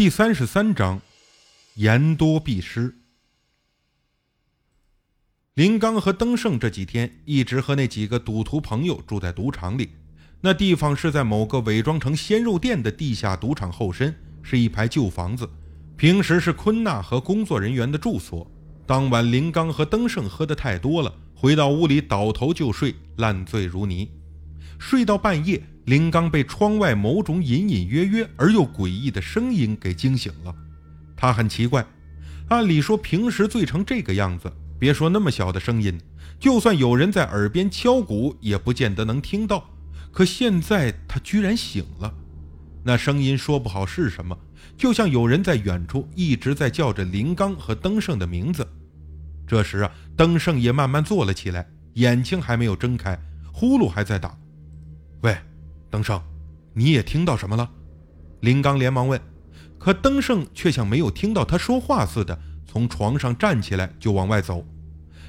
第三十三章，言多必失。林刚和登盛这几天一直和那几个赌徒朋友住在赌场里。那地方是在某个伪装成鲜肉店的地下赌场后身，是一排旧房子，平时是昆娜和工作人员的住所。当晚，林刚和登盛喝得太多了，回到屋里倒头就睡，烂醉如泥。睡到半夜，林刚被窗外某种隐隐约约而又诡异的声音给惊醒了。他很奇怪，按理说平时醉成这个样子，别说那么小的声音，就算有人在耳边敲鼓，也不见得能听到。可现在他居然醒了，那声音说不好是什么，就像有人在远处一直在叫着林刚和登盛的名字。这时啊，登盛也慢慢坐了起来，眼睛还没有睁开，呼噜还在打。喂，登胜，你也听到什么了？林刚连忙问，可登胜却像没有听到他说话似的，从床上站起来就往外走。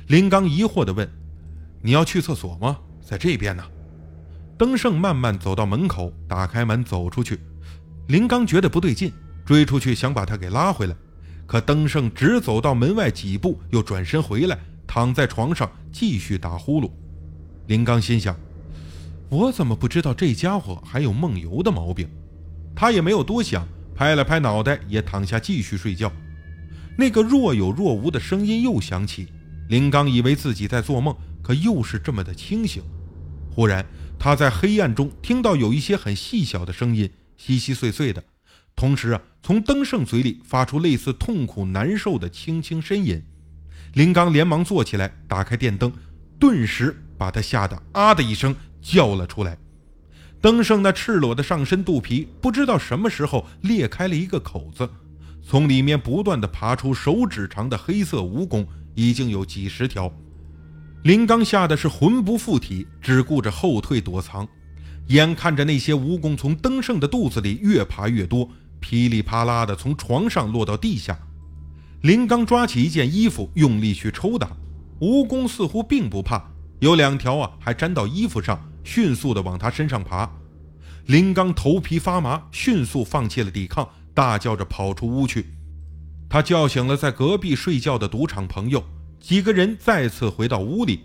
林刚疑惑地问：“你要去厕所吗？在这边呢。”登胜慢慢走到门口，打开门走出去。林刚觉得不对劲，追出去想把他给拉回来，可登胜只走到门外几步，又转身回来，躺在床上继续打呼噜。林刚心想。我怎么不知道这家伙还有梦游的毛病？他也没有多想，拍了拍脑袋，也躺下继续睡觉。那个若有若无的声音又响起，林刚以为自己在做梦，可又是这么的清醒。忽然，他在黑暗中听到有一些很细小的声音，稀稀碎碎的，同时啊，从登盛嘴里发出类似痛苦难受的轻轻呻吟。林刚连忙坐起来，打开电灯，顿时把他吓得啊的一声。叫了出来，登盛那赤裸的上身肚皮不知道什么时候裂开了一个口子，从里面不断的爬出手指长的黑色蜈蚣，已经有几十条。林刚吓得是魂不附体，只顾着后退躲藏，眼看着那些蜈蚣从登盛的肚子里越爬越多，噼里啪啦的从床上落到地下。林刚抓起一件衣服，用力去抽打，蜈蚣似乎并不怕，有两条啊还粘到衣服上。迅速地往他身上爬，林刚头皮发麻，迅速放弃了抵抗，大叫着跑出屋去。他叫醒了在隔壁睡觉的赌场朋友，几个人再次回到屋里。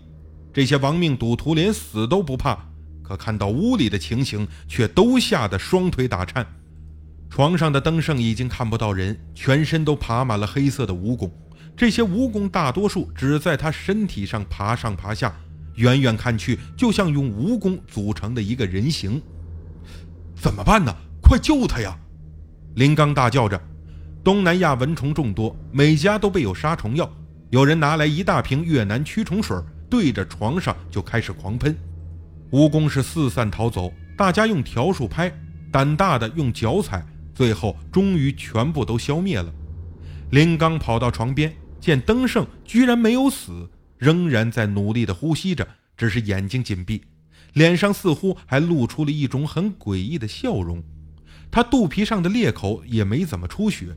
这些亡命赌徒连死都不怕，可看到屋里的情形，却都吓得双腿打颤。床上的登盛已经看不到人，全身都爬满了黑色的蜈蚣，这些蜈蚣大多数只在他身体上爬上爬下。远远看去，就像用蜈蚣组成的一个人形。怎么办呢？快救他呀！林刚大叫着。东南亚蚊虫众多，每家都备有杀虫药。有人拿来一大瓶越南驱虫水，对着床上就开始狂喷。蜈蚣是四散逃走，大家用笤帚拍，胆大的用脚踩，最后终于全部都消灭了。林刚跑到床边，见登盛居然没有死。仍然在努力地呼吸着，只是眼睛紧闭，脸上似乎还露出了一种很诡异的笑容。他肚皮上的裂口也没怎么出血，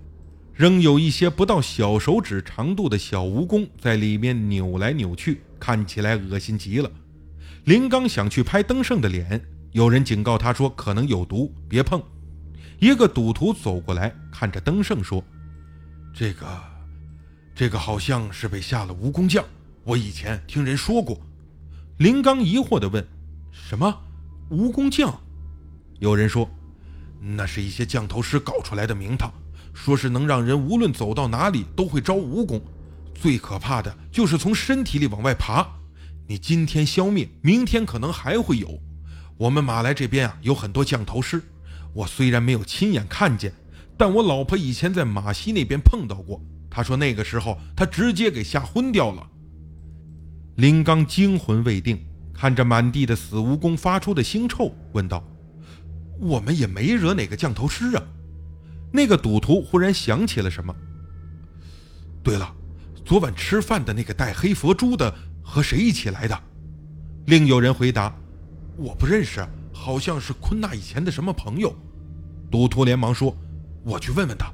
仍有一些不到小手指长度的小蜈蚣在里面扭来扭去，看起来恶心极了。林刚想去拍登盛的脸，有人警告他说可能有毒，别碰。一个赌徒走过来，看着登盛说：“这个，这个好像是被下了蜈蚣酱。”我以前听人说过，林刚疑惑地问：“什么蜈蚣酱？”有人说：“那是一些降头师搞出来的名堂，说是能让人无论走到哪里都会招蜈蚣，最可怕的就是从身体里往外爬。你今天消灭，明天可能还会有。我们马来这边啊有很多降头师，我虽然没有亲眼看见，但我老婆以前在马西那边碰到过。她说那个时候她直接给吓昏掉了。”林刚惊魂未定，看着满地的死蜈蚣发出的腥臭，问道：“我们也没惹哪个降头师啊？”那个赌徒忽然想起了什么。对了，昨晚吃饭的那个戴黑佛珠的和谁一起来的？另有人回答：“我不认识，好像是坤娜以前的什么朋友。”赌徒连忙说：“我去问问他。”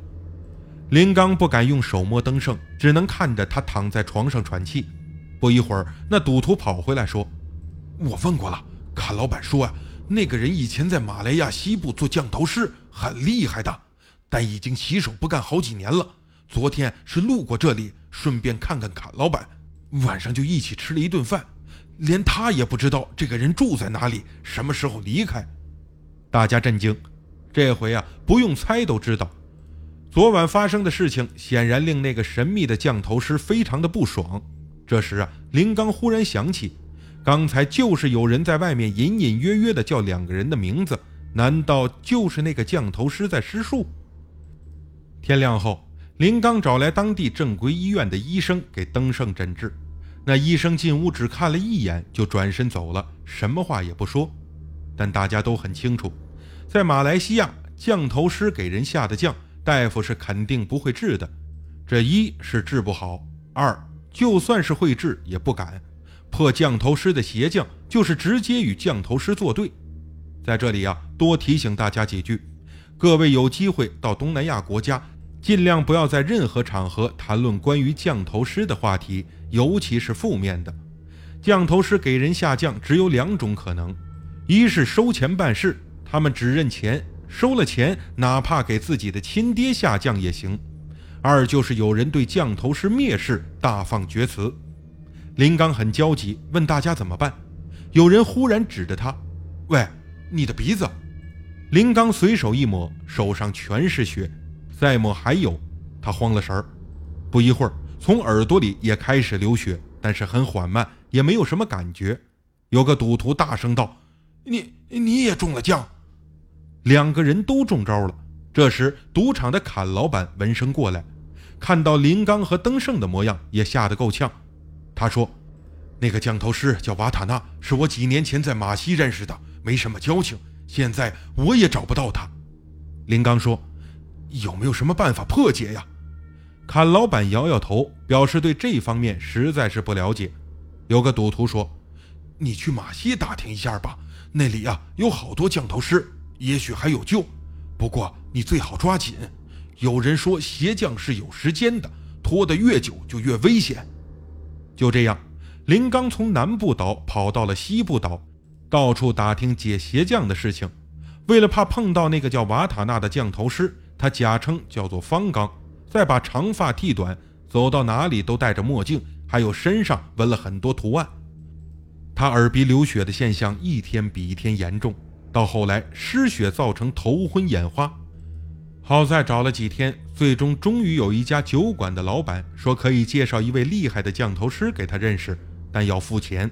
林刚不敢用手摸登盛，只能看着他躺在床上喘气。不一会儿，那赌徒跑回来，说：“我问过了，卡老板说啊，那个人以前在马来亚西部做降头师，很厉害的。但已经洗手不干好几年了。昨天是路过这里，顺便看看卡老板，晚上就一起吃了一顿饭。连他也不知道这个人住在哪里，什么时候离开。大家震惊，这回啊，不用猜都知道，昨晚发生的事情显然令那个神秘的降头师非常的不爽。这时啊，林刚忽然想起，刚才就是有人在外面隐隐约约的叫两个人的名字，难道就是那个降头师在施术？天亮后，林刚找来当地正规医院的医生给登盛诊治。那医生进屋只看了一眼就转身走了，什么话也不说。但大家都很清楚，在马来西亚，降头师给人下的降，大夫是肯定不会治的。这一是治不好，二就算是会治也不敢破降头师的邪降，就是直接与降头师作对。在这里啊，多提醒大家几句：各位有机会到东南亚国家，尽量不要在任何场合谈论关于降头师的话题。尤其是负面的，降头师给人下降只有两种可能：一是收钱办事，他们只认钱，收了钱哪怕给自己的亲爹下降也行；二就是有人对降头师蔑视，大放厥词。林刚很焦急，问大家怎么办。有人忽然指着他：“喂，你的鼻子！”林刚随手一抹，手上全是血，再抹还有。他慌了神儿，不一会儿。从耳朵里也开始流血，但是很缓慢，也没有什么感觉。有个赌徒大声道：“你你也中了将！”两个人都中招了。这时，赌场的侃老板闻声过来，看到林刚和登盛的模样，也吓得够呛。他说：“那个降头师叫瓦塔纳，是我几年前在马西认识的，没什么交情。现在我也找不到他。”林刚说：“有没有什么办法破解呀？”侃老板摇摇头，表示对这方面实在是不了解。有个赌徒说：“你去马西打听一下吧，那里呀有好多降头师，也许还有救。不过你最好抓紧，有人说鞋匠是有时间的，拖得越久就越危险。”就这样，林刚从南部岛跑到了西部岛，到处打听解鞋匠的事情。为了怕碰到那个叫瓦塔纳的降头师，他假称叫做方刚。再把长发剃短，走到哪里都戴着墨镜，还有身上纹了很多图案。他耳鼻流血的现象一天比一天严重，到后来失血造成头昏眼花。好在找了几天，最终终于有一家酒馆的老板说可以介绍一位厉害的降头师给他认识，但要付钱。